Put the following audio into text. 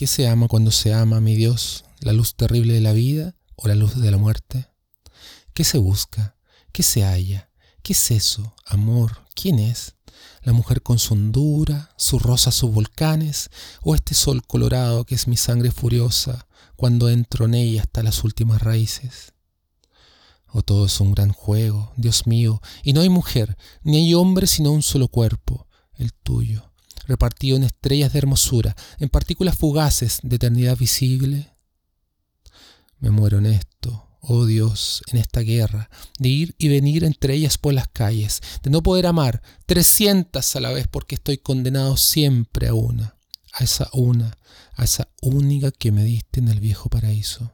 ¿Qué se ama cuando se ama, mi Dios? ¿La luz terrible de la vida o la luz de la muerte? ¿Qué se busca? ¿Qué se halla? ¿Qué es eso? Amor, ¿quién es? ¿La mujer con su hondura, su rosa, sus volcanes? ¿O este sol colorado que es mi sangre furiosa cuando entro en ella hasta las últimas raíces? ¿O todo es un gran juego, Dios mío, y no hay mujer, ni hay hombre sino un solo cuerpo, el tuyo? Repartido en estrellas de hermosura, en partículas fugaces de eternidad visible? Me muero en esto, oh Dios, en esta guerra, de ir y venir entre ellas por las calles, de no poder amar trescientas a la vez porque estoy condenado siempre a una, a esa una, a esa única que me diste en el viejo paraíso.